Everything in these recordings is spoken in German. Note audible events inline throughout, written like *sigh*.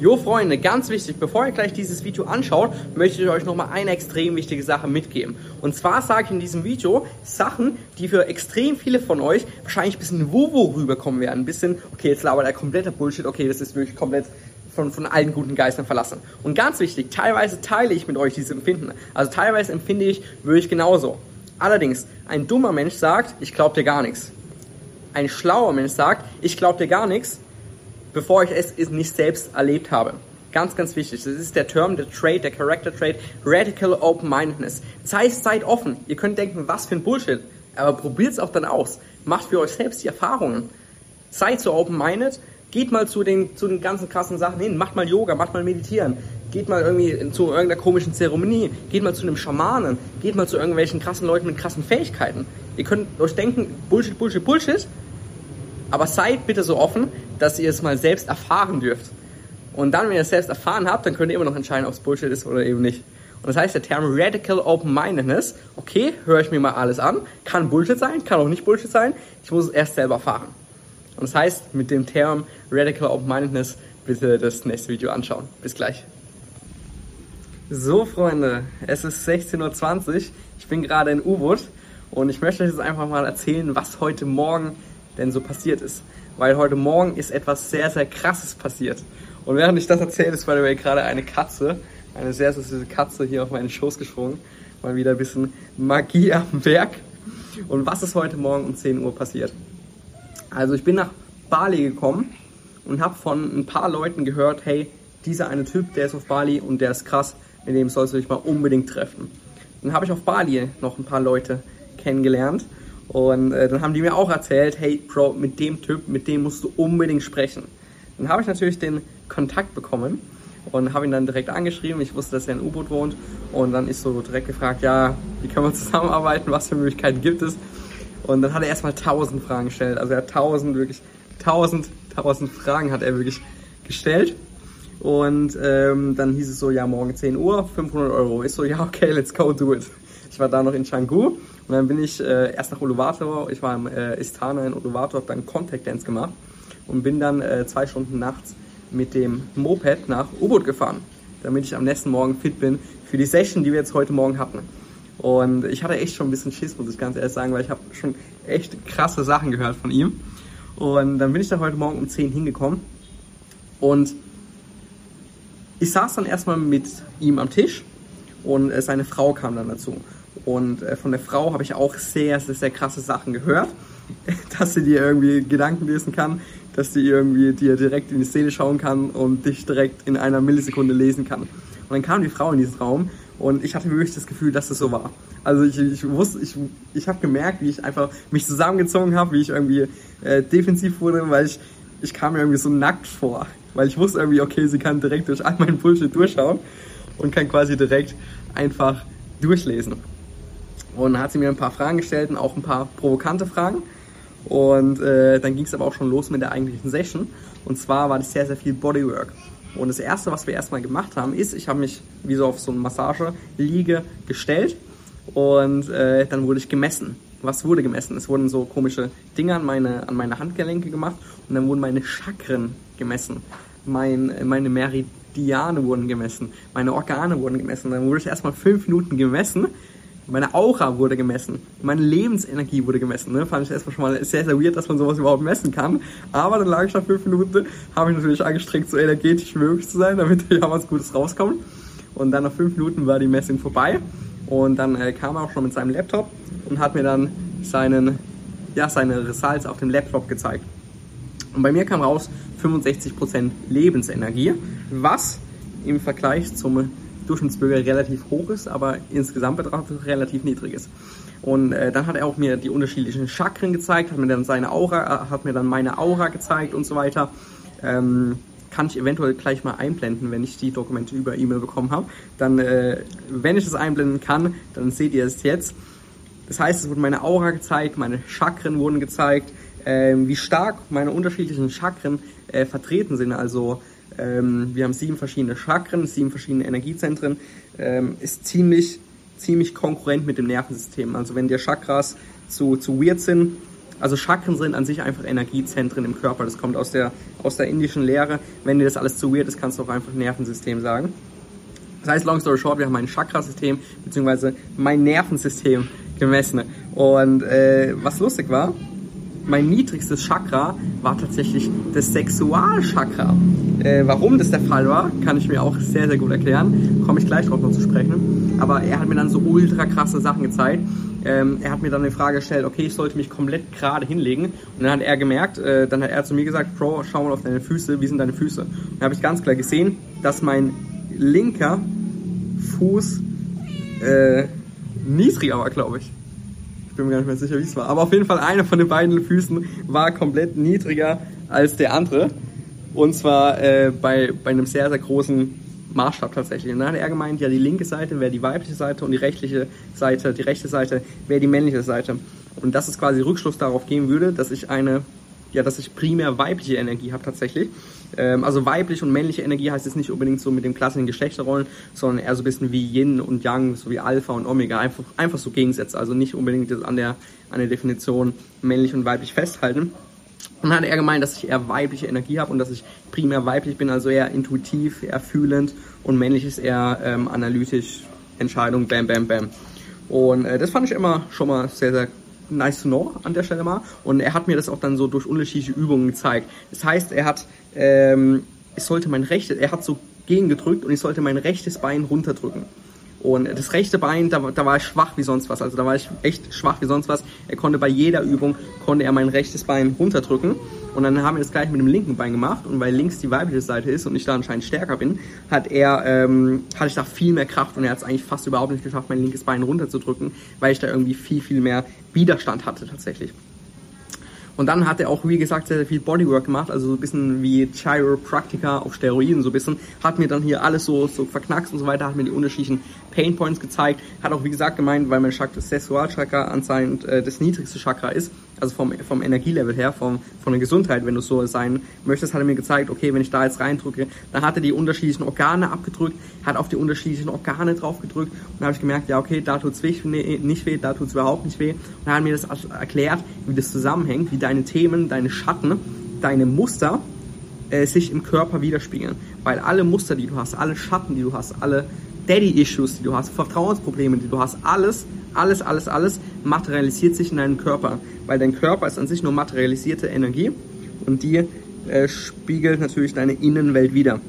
Jo Freunde, ganz wichtig, bevor ihr gleich dieses Video anschaut, möchte ich euch nochmal eine extrem wichtige Sache mitgeben. Und zwar sage ich in diesem Video Sachen, die für extrem viele von euch wahrscheinlich ein bisschen wuhu rüberkommen werden. Ein bisschen, okay, jetzt labert er kompletter Bullshit, okay, das ist wirklich komplett von, von allen guten Geistern verlassen. Und ganz wichtig, teilweise teile ich mit euch dieses Empfinden. Also teilweise empfinde ich wirklich genauso. Allerdings, ein dummer Mensch sagt, ich glaube dir gar nichts. Ein schlauer Mensch sagt, ich glaube dir gar nichts bevor ich es nicht selbst erlebt habe. Ganz, ganz wichtig. Das ist der Term, der Trade, der Character Trade, Radical Open-Mindedness. Seid, seid offen. Ihr könnt denken, was für ein Bullshit. Aber probiert es auch dann aus. Macht für euch selbst die Erfahrungen. Seid so open-minded. Geht mal zu den, zu den ganzen krassen Sachen hin. Macht mal Yoga, macht mal Meditieren. Geht mal irgendwie zu irgendeiner komischen Zeremonie. Geht mal zu einem Schamanen. Geht mal zu irgendwelchen krassen Leuten mit krassen Fähigkeiten. Ihr könnt euch denken, Bullshit, Bullshit, Bullshit. Aber seid bitte so offen, dass ihr es mal selbst erfahren dürft. Und dann, wenn ihr es selbst erfahren habt, dann könnt ihr immer noch entscheiden, ob es Bullshit ist oder eben nicht. Und das heißt, der Term Radical Open-Mindedness, okay, höre ich mir mal alles an, kann Bullshit sein, kann auch nicht Bullshit sein, ich muss es erst selber erfahren. Und das heißt, mit dem Term Radical Open-Mindedness bitte das nächste Video anschauen. Bis gleich. So, Freunde, es ist 16.20 Uhr, ich bin gerade in U-Boot und ich möchte euch jetzt einfach mal erzählen, was heute Morgen denn so passiert ist weil heute Morgen ist etwas sehr, sehr krasses passiert. Und während ich das erzähle, ist bei der gerade eine Katze, eine sehr, sehr süße Katze hier auf meinen Schoß gesprungen. Mal wieder ein bisschen Magie am Werk. Und was ist heute Morgen um 10 Uhr passiert? Also ich bin nach Bali gekommen und habe von ein paar Leuten gehört, hey, dieser eine Typ, der ist auf Bali und der ist krass, mit dem sollst du dich mal unbedingt treffen. Dann habe ich auf Bali noch ein paar Leute kennengelernt und äh, dann haben die mir auch erzählt, hey Bro, mit dem Typ, mit dem musst du unbedingt sprechen. Dann habe ich natürlich den Kontakt bekommen und habe ihn dann direkt angeschrieben. Ich wusste, dass er in U-Boot wohnt und dann ist so direkt gefragt, ja, wie können wir *laughs* zusammenarbeiten, was für Möglichkeiten gibt es? Und dann hat er erstmal tausend Fragen gestellt. Also er hat tausend, wirklich tausend, tausend Fragen hat er wirklich gestellt. Und ähm, dann hieß es so, ja, morgen 10 Uhr, 500 Euro. Ich so, ja, okay, let's go do it. Ich war da noch in Canggu und dann bin ich äh, erst nach Uluwatu, ich war im äh, Istana in Uluwatu, habe dann Contact Dance gemacht und bin dann äh, zwei Stunden nachts mit dem Moped nach U-Boot gefahren, damit ich am nächsten Morgen fit bin für die Session, die wir jetzt heute Morgen hatten. Und ich hatte echt schon ein bisschen Schiss, muss ich ganz ehrlich sagen, weil ich habe schon echt krasse Sachen gehört von ihm. Und dann bin ich da heute Morgen um 10 hingekommen und ich saß dann erstmal mit ihm am Tisch und äh, seine Frau kam dann dazu. Und äh, von der Frau habe ich auch sehr, sehr, sehr krasse Sachen gehört, *laughs* dass sie dir irgendwie Gedanken lesen kann, dass sie irgendwie dir direkt in die Szene schauen kann und dich direkt in einer Millisekunde lesen kann. Und dann kam die Frau in diesen Raum und ich hatte wirklich das Gefühl, dass das so war. Also ich, ich wusste, ich, ich habe gemerkt, wie ich einfach mich zusammengezogen habe, wie ich irgendwie äh, defensiv wurde, weil ich, ich kam mir irgendwie so nackt vor. Weil ich wusste irgendwie, okay, sie kann direkt durch all meinen Bullshit durchschauen und kann quasi direkt einfach durchlesen. Und hat sie mir ein paar Fragen gestellt und auch ein paar provokante Fragen. Und äh, dann ging es aber auch schon los mit der eigentlichen Session. Und zwar war das sehr, sehr viel Bodywork. Und das erste, was wir erstmal gemacht haben, ist, ich habe mich wie so auf so eine Massage-Liege gestellt und äh, dann wurde ich gemessen. Was wurde gemessen? Es wurden so komische Dinge an meine, an meine Handgelenke gemacht und dann wurden meine Chakren gemessen. Mein, meine Meridiane wurden gemessen, meine Organe wurden gemessen. Dann wurde ich erstmal fünf Minuten gemessen meine Aura wurde gemessen. Meine Lebensenergie wurde gemessen. Ne? Fand ich erstmal schon mal sehr, sehr weird, dass man sowas überhaupt messen kann. Aber dann lag ich nach fünf Minuten, habe ich natürlich angestrengt, so energetisch wie möglich zu sein, *laughs* damit ja was Gutes rauskommt. Und dann nach fünf Minuten war die Messung vorbei. Und dann äh, kam er auch schon mit seinem Laptop und hat mir dann seinen, ja, seine Results auf dem Laptop gezeigt. Und bei mir kam raus 65% Lebensenergie, was im Vergleich zum Durchschnittsbürger relativ hoch ist, aber insgesamt betrachtet relativ niedrig ist. Und äh, dann hat er auch mir die unterschiedlichen Chakren gezeigt, hat mir dann seine Aura, äh, hat mir dann meine Aura gezeigt und so weiter. Ähm, kann ich eventuell gleich mal einblenden, wenn ich die Dokumente über E-Mail bekommen habe. Dann, äh, wenn ich das einblenden kann, dann seht ihr es jetzt. Das heißt, es wurde meine Aura gezeigt, meine Chakren wurden gezeigt, äh, wie stark meine unterschiedlichen Chakren äh, vertreten sind. Also ähm, wir haben sieben verschiedene Chakren, sieben verschiedene Energiezentren. Ähm, ist ziemlich, ziemlich konkurrent mit dem Nervensystem. Also wenn die Chakras zu, zu weird sind, Also Chakren sind an sich einfach Energiezentren im Körper. Das kommt aus der, aus der indischen Lehre. Wenn dir das alles zu weird ist, kannst du auch einfach Nervensystem sagen. Das heißt, long story short, wir haben mein Chakrasystem bzw. mein Nervensystem *laughs* gemessen. Und äh, was lustig war, mein niedrigstes Chakra war tatsächlich das Sexualchakra. Äh, warum das der Fall war, kann ich mir auch sehr, sehr gut erklären. Komme ich gleich drauf noch zu sprechen. Aber er hat mir dann so ultra krasse Sachen gezeigt. Ähm, er hat mir dann die Frage gestellt, okay, ich sollte mich komplett gerade hinlegen. Und dann hat er gemerkt, äh, dann hat er zu mir gesagt, Bro, schau mal auf deine Füße, wie sind deine Füße? Und dann habe ich ganz klar gesehen, dass mein linker Fuß äh, niedriger war, glaube ich bin mir gar nicht mehr sicher, wie es war. Aber auf jeden Fall einer von den beiden Füßen war komplett niedriger als der andere. Und zwar äh, bei, bei einem sehr, sehr großen Maßstab tatsächlich. Und dann hat er gemeint, ja, die linke Seite wäre die weibliche Seite und die rechtliche Seite, die rechte Seite wäre die männliche Seite. Und dass es quasi Rückschluss darauf geben würde, dass ich eine ja, dass ich primär weibliche Energie habe tatsächlich. Ähm, also weiblich und männliche Energie heißt jetzt nicht unbedingt so mit dem klassischen Geschlechterrollen, sondern eher so ein bisschen wie Yin und Yang, so wie Alpha und Omega, einfach, einfach so Gegensätze. Also nicht unbedingt an der, an der Definition männlich und weiblich festhalten. Und dann hat er gemeint, dass ich eher weibliche Energie habe und dass ich primär weiblich bin, also eher intuitiv, eher fühlend und männlich ist eher ähm, analytisch, Entscheidung, bam, bam, bam. Und äh, das fand ich immer schon mal sehr, sehr nice to know an der Stelle mal. Und er hat mir das auch dann so durch unterschiedliche Übungen gezeigt. Das heißt, er hat, ähm, ich sollte mein rechtes, er hat so gegengedrückt und ich sollte mein rechtes Bein runterdrücken. Und das rechte Bein, da, da war ich schwach wie sonst was. Also da war ich echt schwach wie sonst was. Er konnte bei jeder Übung, konnte er mein rechtes Bein runterdrücken. Und dann haben wir das gleich mit dem linken Bein gemacht. Und weil links die weibliche Seite ist und ich da anscheinend stärker bin, hat er, ähm, hatte ich da viel mehr Kraft. Und er hat es eigentlich fast überhaupt nicht geschafft, mein linkes Bein runterzudrücken, weil ich da irgendwie viel, viel mehr Widerstand hatte tatsächlich. Und dann hat er auch, wie gesagt, sehr, sehr viel Bodywork gemacht, also so ein bisschen wie Chiropractica auf Steroiden, so ein bisschen. Hat mir dann hier alles so, so verknackst und so weiter, hat mir die unterschiedlichen Pain Points gezeigt. Hat auch, wie gesagt, gemeint, weil mein Chakra, Sexualchakra anscheinend äh, das niedrigste Chakra ist, also vom, vom Energielevel her, vom, von der Gesundheit, wenn du so sein möchtest, hat er mir gezeigt, okay, wenn ich da jetzt reindrücke, dann hat er die unterschiedlichen Organe abgedrückt, hat auf die unterschiedlichen Organe drauf gedrückt und habe ich gemerkt, ja, okay, da tut's weh, nee, nicht weh, da tut's überhaupt nicht weh. Und dann hat er mir das erklärt, wie das zusammenhängt, wie deine Themen, deine Schatten, deine Muster äh, sich im Körper widerspiegeln. Weil alle Muster, die du hast, alle Schatten, die du hast, alle Daddy-Issues, die du hast, Vertrauensprobleme, die du hast, alles, alles, alles, alles materialisiert sich in deinem Körper. Weil dein Körper ist an sich nur materialisierte Energie und die äh, spiegelt natürlich deine Innenwelt wieder.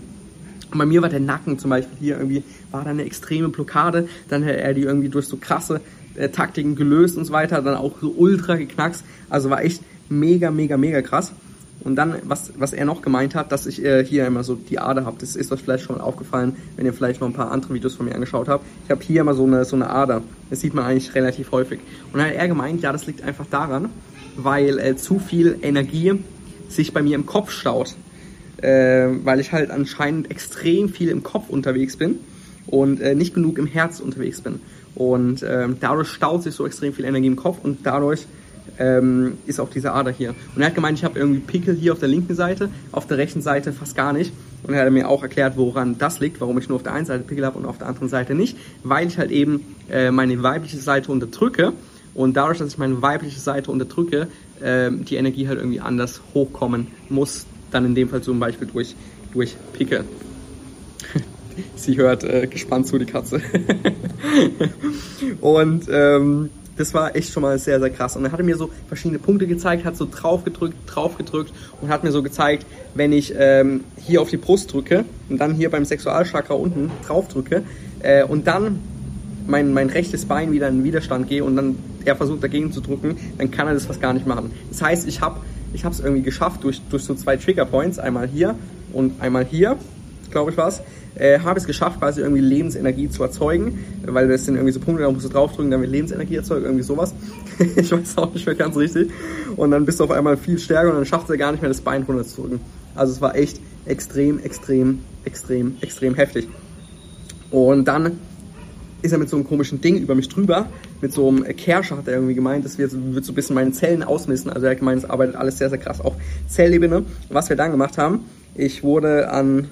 Und bei mir war der Nacken zum Beispiel hier irgendwie, war da eine extreme Blockade, dann hat er die irgendwie durch so krasse äh, Taktiken gelöst und so weiter, dann auch so ultra geknackst. Also war echt mega, mega, mega krass. Und dann, was, was er noch gemeint hat, dass ich äh, hier immer so die Ader habe. Das ist euch vielleicht schon mal aufgefallen, wenn ihr vielleicht noch ein paar andere Videos von mir angeschaut habt. Ich habe hier immer so eine, so eine Ader. Das sieht man eigentlich relativ häufig. Und dann hat er gemeint, ja, das liegt einfach daran, weil äh, zu viel Energie sich bei mir im Kopf staut. Äh, weil ich halt anscheinend extrem viel im Kopf unterwegs bin und äh, nicht genug im Herz unterwegs bin. Und ähm, dadurch staut sich so extrem viel Energie im Kopf und dadurch ähm, ist auch diese Ader hier. Und er hat gemeint, ich habe irgendwie Pickel hier auf der linken Seite, auf der rechten Seite fast gar nicht. Und er hat mir auch erklärt, woran das liegt, warum ich nur auf der einen Seite Pickel habe und auf der anderen Seite nicht, weil ich halt eben äh, meine weibliche Seite unterdrücke und dadurch, dass ich meine weibliche Seite unterdrücke, äh, die Energie halt irgendwie anders hochkommen muss, dann in dem Fall zum Beispiel durch, durch Pickel. *laughs* Sie hört äh, gespannt zu, die Katze. *laughs* und ähm, das war echt schon mal sehr, sehr krass. Und er hatte mir so verschiedene Punkte gezeigt, hat so drauf gedrückt, drauf gedrückt und hat mir so gezeigt, wenn ich ähm, hier auf die Brust drücke und dann hier beim Sexualchakra unten drauf drücke äh, und dann mein, mein rechtes Bein wieder in Widerstand gehe und dann er versucht dagegen zu drücken, dann kann er das fast gar nicht machen. Das heißt, ich habe ich es irgendwie geschafft durch, durch so zwei Trigger Points, einmal hier und einmal hier, glaube ich was, äh, habe es geschafft, quasi irgendwie Lebensenergie zu erzeugen, weil das sind irgendwie so Punkte, da musst du draufdrücken, damit Lebensenergie erzeugt, irgendwie sowas. *laughs* ich weiß auch nicht mehr ganz richtig. Und dann bist du auf einmal viel stärker und dann schafft er gar nicht mehr das Bein runterzudrücken. Also es war echt extrem, extrem, extrem, extrem heftig. Und dann ist er mit so einem komischen Ding über mich drüber, mit so einem Kerscher hat er irgendwie gemeint, das wird, wird so ein bisschen meine Zellen ausmissen. Also er hat gemeint, es arbeitet alles sehr, sehr krass auf Zellebene. Was wir dann gemacht haben, ich wurde an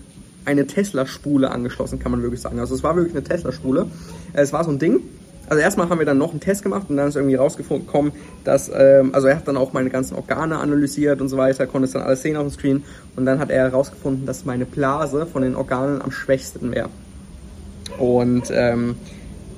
eine Tesla-Spule angeschlossen, kann man wirklich sagen. Also es war wirklich eine Tesla-Spule. Es war so ein Ding, also erstmal haben wir dann noch einen Test gemacht und dann ist irgendwie rausgekommen, dass, ähm, also er hat dann auch meine ganzen Organe analysiert und so weiter, konnte es dann alles sehen auf dem Screen und dann hat er herausgefunden, dass meine Blase von den Organen am schwächsten wäre. Und ähm,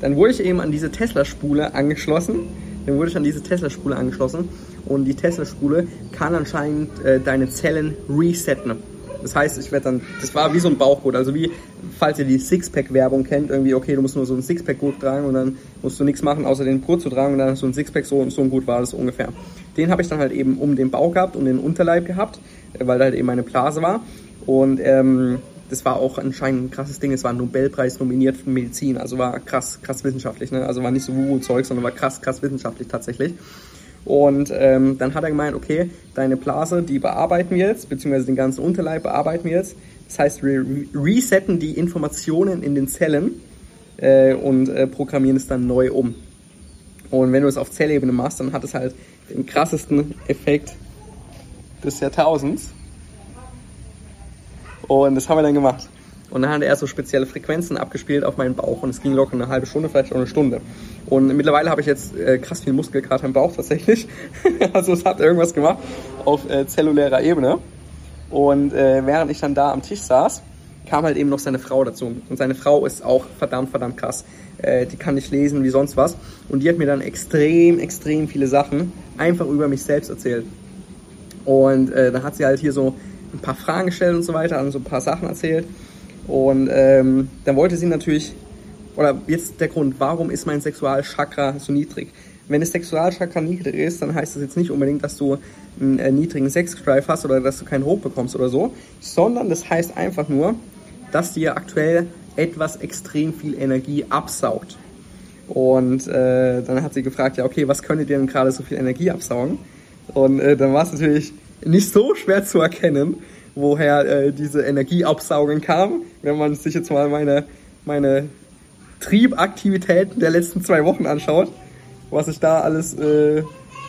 dann wurde ich eben an diese Tesla-Spule angeschlossen. Dann wurde ich an diese Tesla-Spule angeschlossen und die Tesla-Spule kann anscheinend äh, deine Zellen resetten. Das heißt, ich werde dann, das war wie so ein Bauchgurt, also wie, falls ihr die Sixpack-Werbung kennt, irgendwie, okay, du musst nur so ein Sixpack-Gurt tragen und dann musst du nichts machen, außer den Gurt zu tragen und dann hast du ein Sixpack, so, so ein Gurt war das ungefähr. Den habe ich dann halt eben um den Bauch gehabt, um den Unterleib gehabt, äh, weil da halt eben meine Blase war und ähm, das war auch anscheinend ein krasses Ding. Es war ein Nobelpreis nominiert für Medizin, also war krass, krass wissenschaftlich. Ne? Also war nicht so Wuhu-Zeug, sondern war krass, krass wissenschaftlich tatsächlich. Und ähm, dann hat er gemeint, okay, deine Blase, die bearbeiten wir jetzt, beziehungsweise den ganzen Unterleib bearbeiten wir jetzt. Das heißt, wir resetten die Informationen in den Zellen äh, und äh, programmieren es dann neu um. Und wenn du es auf Zellebene machst, dann hat es halt den krassesten Effekt des Jahrtausends. Und das haben wir dann gemacht. Und dann hat er so spezielle Frequenzen abgespielt auf meinen Bauch und es ging locker eine halbe Stunde, vielleicht auch eine Stunde. Und mittlerweile habe ich jetzt äh, krass viel Muskelkater im Bauch tatsächlich. *laughs* also es hat irgendwas gemacht auf äh, zellulärer Ebene. Und äh, während ich dann da am Tisch saß, kam halt eben noch seine Frau dazu. Und seine Frau ist auch verdammt, verdammt krass. Äh, die kann nicht lesen wie sonst was. Und die hat mir dann extrem, extrem viele Sachen einfach über mich selbst erzählt. Und äh, dann hat sie halt hier so ein paar Fragen gestellt und so weiter, dann so ein paar Sachen erzählt. Und ähm, dann wollte sie natürlich, oder jetzt der Grund, warum ist mein Sexualchakra so niedrig? Wenn das Sexualchakra niedrig ist, dann heißt das jetzt nicht unbedingt, dass du einen äh, niedrigen Sexdrive hast oder dass du keinen Hoch bekommst oder so, sondern das heißt einfach nur, dass dir aktuell etwas extrem viel Energie absaugt. Und äh, dann hat sie gefragt, ja, okay, was könnte dir denn gerade so viel Energie absaugen? Und äh, dann war es natürlich nicht so schwer zu erkennen, woher äh, diese Energieabsaugung kam. Wenn man sich jetzt mal meine, meine Triebaktivitäten der letzten zwei Wochen anschaut, was ich da alles, äh,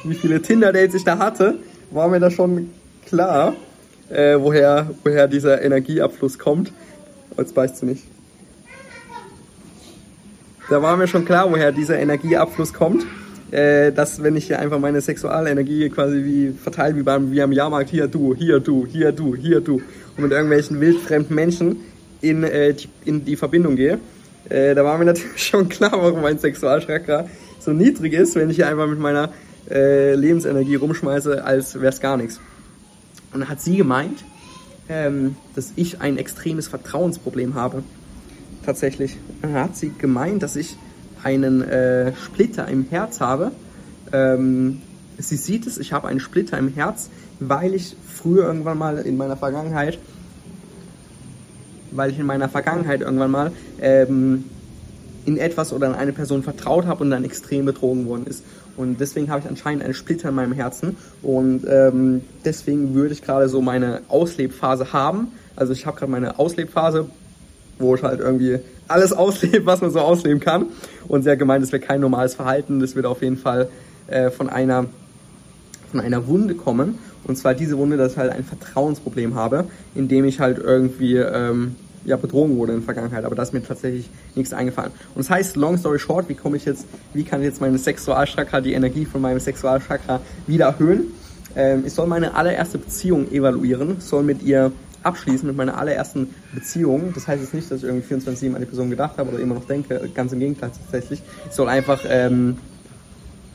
wie viele Tinder-Dates ich da hatte, war mir da schon klar, äh, woher, woher dieser Energieabfluss kommt. Jetzt beißt du nicht. Da war mir schon klar, woher dieser Energieabfluss kommt äh, dass wenn ich hier einfach meine Sexualenergie quasi wie verteile wie beim wie am Jahrmarkt, hier du, hier du, hier du, hier du und mit irgendwelchen wildfremden Menschen in, äh, die, in die Verbindung gehe, äh, da war mir *laughs* natürlich schon klar, warum mein Sexualchakra so niedrig ist, wenn ich hier einfach mit meiner äh, Lebensenergie rumschmeiße, als wäre es gar nichts. Und dann hat sie gemeint, ähm, dass ich ein extremes Vertrauensproblem habe. Tatsächlich. Dann hat sie gemeint, dass ich einen äh, Splitter im Herz habe. Ähm, sie sieht es, ich habe einen Splitter im Herz, weil ich früher irgendwann mal in meiner Vergangenheit, weil ich in meiner Vergangenheit irgendwann mal ähm, in etwas oder in eine Person vertraut habe und dann extrem betrogen worden ist. Und deswegen habe ich anscheinend einen Splitter in meinem Herzen und ähm, deswegen würde ich gerade so meine Auslebphase haben. Also ich habe gerade meine Auslebphase, wo ich halt irgendwie alles auslebe, was man so ausleben kann. Und sie hat gemeint, das wäre kein normales Verhalten, das wird auf jeden Fall äh, von einer von einer Wunde kommen. Und zwar diese Wunde, dass ich halt ein Vertrauensproblem habe, indem ich halt irgendwie ähm, ja, betrogen wurde in der Vergangenheit. Aber da ist mir tatsächlich nichts eingefallen. Und das heißt, long story short, wie komme ich jetzt, wie kann ich jetzt meine Sexualchakra, die Energie von meinem Sexualchakra wieder erhöhen? Ähm, ich soll meine allererste Beziehung evaluieren, soll mit ihr abschließen mit meiner allerersten Beziehung. Das heißt jetzt nicht, dass ich irgendwie 24-7 an die Person gedacht habe oder immer noch denke. Ganz im Gegenteil tatsächlich. Ich soll einfach ähm,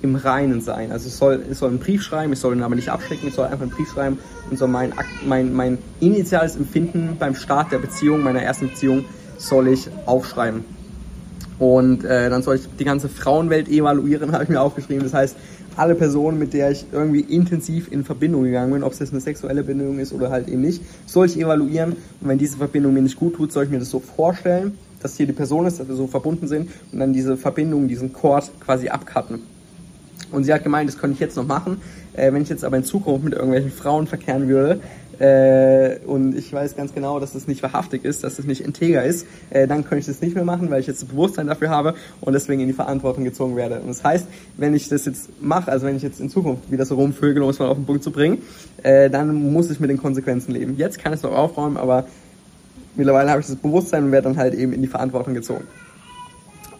im Reinen sein. Also ich soll, ich soll einen Brief schreiben, ich soll ihn aber nicht abschicken, ich soll einfach einen Brief schreiben und soll mein, mein, mein initiales Empfinden beim Start der Beziehung, meiner ersten Beziehung, soll ich aufschreiben. Und äh, dann soll ich die ganze Frauenwelt evaluieren, *laughs* habe ich mir aufgeschrieben. Das heißt, alle Personen, mit der ich irgendwie intensiv in Verbindung gegangen bin, ob es jetzt eine sexuelle Bindung ist oder halt eben nicht, soll ich evaluieren. Und wenn diese Verbindung mir nicht gut tut, soll ich mir das so vorstellen, dass hier die Person ist, dass wir so verbunden sind und dann diese Verbindung, diesen Chord quasi abcutten. Und sie hat gemeint, das könnte ich jetzt noch machen. Äh, wenn ich jetzt aber in Zukunft mit irgendwelchen Frauen verkehren würde, äh, und ich weiß ganz genau, dass das nicht wahrhaftig ist, dass das nicht integer ist, äh, dann könnte ich das nicht mehr machen, weil ich jetzt das Bewusstsein dafür habe und deswegen in die Verantwortung gezogen werde. Und das heißt, wenn ich das jetzt mache, also wenn ich jetzt in Zukunft wieder so rumvögel, um es mal auf den Punkt zu bringen, äh, dann muss ich mit den Konsequenzen leben. Jetzt kann ich es noch aufräumen, aber mittlerweile habe ich das Bewusstsein und werde dann halt eben in die Verantwortung gezogen.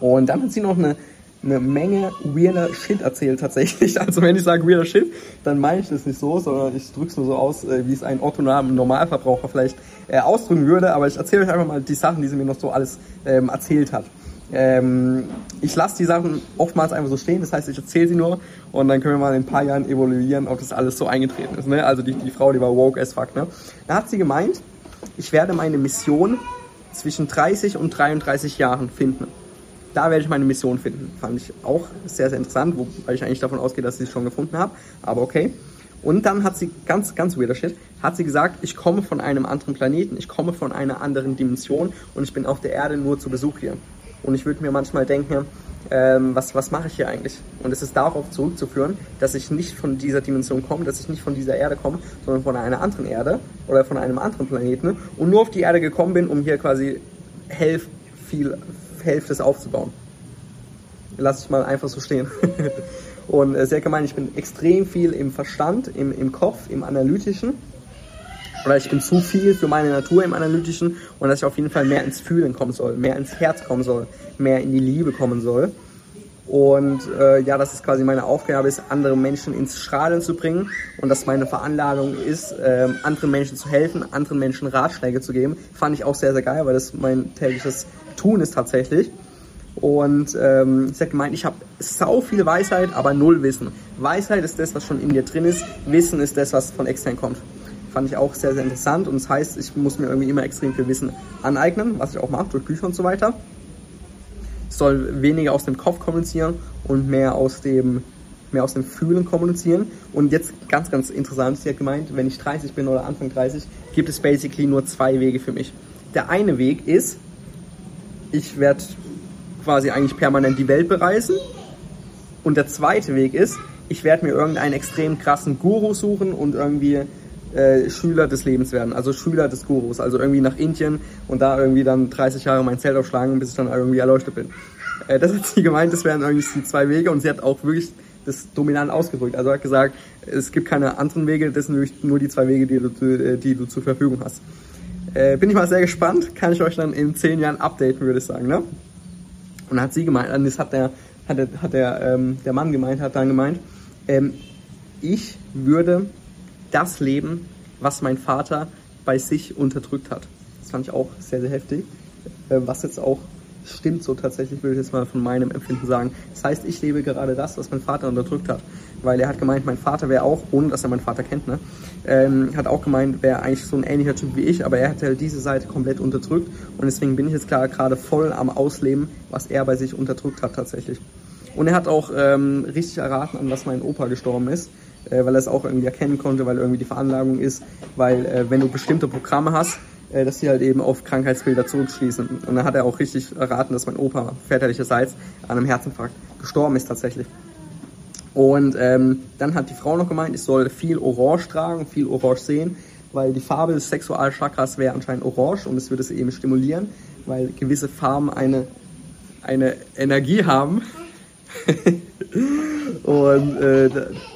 Und dann hat sie noch eine eine Menge weirder Shit erzählt tatsächlich. *laughs* Also wenn ich sage weirder Shit, dann meine ich das nicht so, sondern ich drücke es nur so aus, äh, wie es ein Otto Normalverbraucher vielleicht äh, ausdrücken würde. Aber ich erzähle euch einfach mal die Sachen, die sie mir noch so alles ähm, erzählt hat. Ähm, ich lasse die Sachen oftmals einfach so stehen, das heißt, ich erzähle sie nur und dann können wir mal in ein paar Jahren evaluieren, ob das alles so eingetreten ist. Ne? Also die, die Frau, die war woke as fuck. Ne? Da hat sie gemeint, ich werde meine Mission zwischen 30 und 33 Jahren finden. Da werde ich meine Mission finden. Fand ich auch sehr, sehr interessant, weil ich eigentlich davon ausgehe, dass ich sie schon gefunden habe. Aber okay. Und dann hat sie, ganz, ganz weirder Shit, hat sie gesagt, ich komme von einem anderen Planeten, ich komme von einer anderen Dimension und ich bin auf der Erde nur zu Besuch hier. Und ich würde mir manchmal denken, ähm, was, was mache ich hier eigentlich? Und es ist darauf zurückzuführen, dass ich nicht von dieser Dimension komme, dass ich nicht von dieser Erde komme, sondern von einer anderen Erde oder von einem anderen Planeten und nur auf die Erde gekommen bin, um hier quasi Hälfte, viel, Hälfte aufzubauen. Lass ich mal einfach so stehen. *laughs* und äh, sehr gemein, ich bin extrem viel im Verstand, im, im Kopf, im Analytischen oder ich bin zu viel für meine Natur im Analytischen und dass ich auf jeden Fall mehr ins Fühlen kommen soll, mehr ins Herz kommen soll, mehr in die Liebe kommen soll. Und äh, ja, dass es quasi meine Aufgabe ist, andere Menschen ins Strahlen zu bringen und dass meine Veranlagung ist, äh, anderen Menschen zu helfen, anderen Menschen Ratschläge zu geben. Fand ich auch sehr, sehr geil, weil das mein tägliches Tun ist tatsächlich. Und ähm, ich habe gemeint, ich habe sau viel Weisheit, aber null Wissen. Weisheit ist das, was schon in dir drin ist. Wissen ist das, was von extern kommt fand ich auch sehr, sehr interessant. Und das heißt, ich muss mir irgendwie immer extrem viel Wissen aneignen, was ich auch mache, durch Bücher und so weiter. Soll weniger aus dem Kopf kommunizieren und mehr aus dem, mehr aus dem Fühlen kommunizieren. Und jetzt ganz, ganz interessant, sie hat gemeint, wenn ich 30 bin oder Anfang 30, gibt es basically nur zwei Wege für mich. Der eine Weg ist, ich werde quasi eigentlich permanent die Welt bereisen. Und der zweite Weg ist, ich werde mir irgendeinen extrem krassen Guru suchen und irgendwie äh, Schüler des Lebens werden, also Schüler des Gurus, also irgendwie nach Indien und da irgendwie dann 30 Jahre mein Zelt aufschlagen, bis ich dann irgendwie erleuchtet bin. Äh, das hat sie gemeint, das wären irgendwie die zwei Wege und sie hat auch wirklich das dominant ausgedrückt. Also hat gesagt, es gibt keine anderen Wege, das sind nur die zwei Wege, die du, äh, die du zur Verfügung hast. Äh, bin ich mal sehr gespannt, kann ich euch dann in zehn Jahren updaten, würde ich sagen. Ne? Und dann hat sie gemeint, das hat der, hat der, hat der, ähm, der Mann gemeint, hat dann gemeint, ähm, ich würde das Leben, was mein Vater bei sich unterdrückt hat. Das fand ich auch sehr, sehr heftig. Äh, was jetzt auch stimmt so tatsächlich, würde ich jetzt mal von meinem Empfinden sagen. Das heißt, ich lebe gerade das, was mein Vater unterdrückt hat. Weil er hat gemeint, mein Vater wäre auch, ohne dass er meinen Vater kennt, ne, ähm, hat auch gemeint, wäre eigentlich so ein ähnlicher Typ wie ich, aber er hat halt diese Seite komplett unterdrückt und deswegen bin ich jetzt gerade voll am Ausleben, was er bei sich unterdrückt hat tatsächlich. Und er hat auch ähm, richtig erraten, an was mein Opa gestorben ist äh, weil er es auch irgendwie erkennen konnte, weil irgendwie die Veranlagung ist, weil äh, wenn du bestimmte Programme hast, äh, dass die halt eben auf Krankheitsbilder zurückschließen. Und dann hat er auch richtig erraten, dass mein Opa väterlicherseits an einem Herzinfarkt gestorben ist tatsächlich. Und ähm, dann hat die Frau noch gemeint, ich soll viel Orange tragen, viel Orange sehen, weil die Farbe des Sexualchakras wäre anscheinend orange und es würde es eben stimulieren, weil gewisse Farben eine, eine Energie haben. *laughs* Und äh,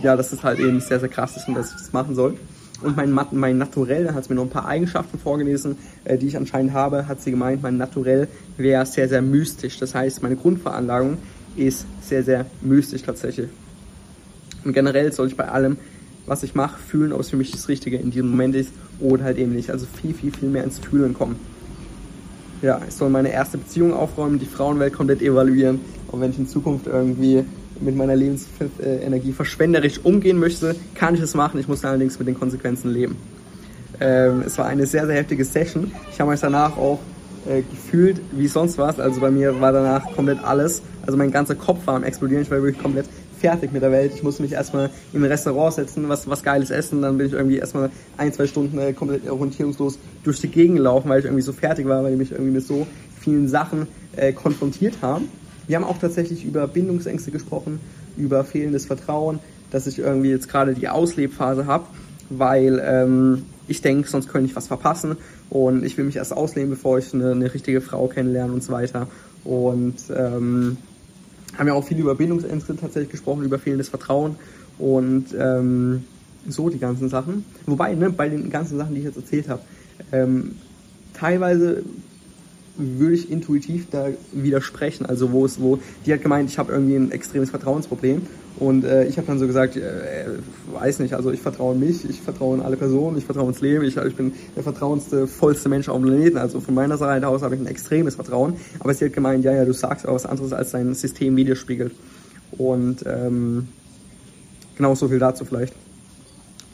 ja, das ist halt eben sehr, sehr krass dass ich das machen soll. Und mein, mein Naturell, da hat sie mir noch ein paar Eigenschaften vorgelesen, äh, die ich anscheinend habe, hat sie gemeint, mein Naturell wäre sehr, sehr mystisch. Das heißt, meine Grundveranlagung ist sehr, sehr mystisch tatsächlich. Und generell soll ich bei allem, was ich mache, fühlen, ob es für mich das Richtige in diesem Moment ist oder halt eben nicht. Also viel, viel, viel mehr ins Fühlen kommen. Ja, ich soll meine erste Beziehung aufräumen, die Frauenwelt komplett evaluieren. Und wenn ich in Zukunft irgendwie mit meiner Lebensenergie verschwenderisch umgehen möchte, kann ich es machen. Ich muss allerdings mit den Konsequenzen leben. Ähm, es war eine sehr, sehr heftige Session. Ich habe mich danach auch äh, gefühlt wie sonst was. Also bei mir war danach komplett alles. Also mein ganzer Kopf war am explodieren. Ich war wirklich komplett fertig mit der Welt. Ich musste mich erstmal ein Restaurant setzen, was, was Geiles essen. Dann bin ich irgendwie erstmal ein, zwei Stunden äh, komplett orientierungslos durch die Gegend gelaufen, weil ich irgendwie so fertig war, weil ich mich irgendwie mit so vielen Sachen äh, konfrontiert habe. Wir haben auch tatsächlich über Bindungsängste gesprochen, über fehlendes Vertrauen, dass ich irgendwie jetzt gerade die Auslebphase habe, weil ähm, ich denke, sonst könnte ich was verpassen und ich will mich erst ausleben, bevor ich eine, eine richtige Frau kennenlerne und so weiter. Und ähm, haben ja auch viel über Bindungsängste tatsächlich gesprochen, über fehlendes Vertrauen und ähm, so die ganzen Sachen. Wobei, ne, bei den ganzen Sachen, die ich jetzt erzählt habe, ähm, teilweise würde ich intuitiv da widersprechen. Also wo es, wo die hat gemeint, ich habe irgendwie ein extremes Vertrauensproblem und äh, ich habe dann so gesagt, äh, weiß nicht, also ich vertraue mich, ich vertraue in alle Personen, ich vertraue ins Leben, ich, ich bin der vertrauenste, vollste Mensch auf dem Planeten. Also von meiner Seite aus habe ich ein extremes Vertrauen. Aber sie hat gemeint, ja, ja, du sagst auch was anderes, als dein System widerspiegelt. Und ähm, genau so viel dazu vielleicht.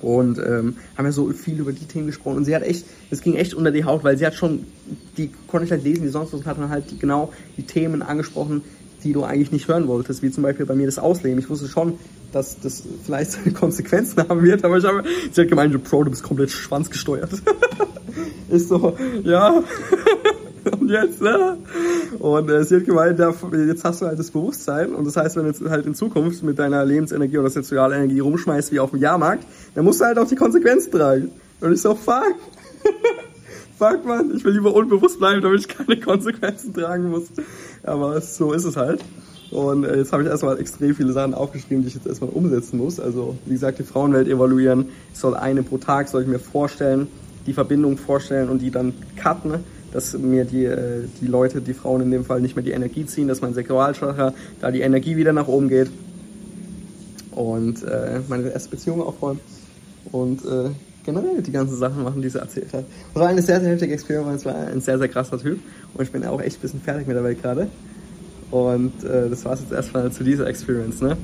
Und ähm, haben ja so viel über die Themen gesprochen. Und sie hat echt, es ging echt unter die Haut, weil sie hat schon, die konnte ich halt lesen, die sonst was, und hat dann halt die, genau die Themen angesprochen, die du eigentlich nicht hören wolltest, wie zum Beispiel bei mir das Ausleben. Ich wusste schon, dass das vielleicht *laughs* Konsequenzen haben wird, aber ich habe, sie hat gemeint, Pro, du bist komplett schwanzgesteuert. *laughs* ist so, ja. Und *laughs* jetzt, ne? Und äh, sie hat gemeint, ja, jetzt hast du halt das Bewusstsein und das heißt, wenn du jetzt halt in Zukunft mit deiner Lebensenergie oder Sexualenergie rumschmeißt wie auf dem Jahrmarkt, dann musst du halt auch die Konsequenzen tragen. Und ich so, fuck. *laughs* fuck, man, ich will lieber unbewusst bleiben, damit ich keine Konsequenzen tragen muss. Aber so ist es halt. Und äh, jetzt habe ich erstmal extrem viele Sachen aufgeschrieben, die ich jetzt erstmal umsetzen muss. Also, wie gesagt, die Frauenwelt evaluieren. Ich soll eine pro Tag, soll ich mir vorstellen, die Verbindung vorstellen und die dann cutten dass mir die, äh, die Leute, die Frauen in dem Fall nicht mehr die Energie ziehen, dass mein Sexualchakra da die Energie wieder nach oben geht und äh, meine erste Beziehung aufräumen und äh, generell die ganzen Sachen machen, die sie erzählt hat. Das war eine sehr, sehr heftige Experience, war ein sehr, sehr krasser Typ und ich bin auch echt ein bisschen fertig mit der Welt gerade. Und äh, das war es jetzt erstmal zu dieser Experience, ne?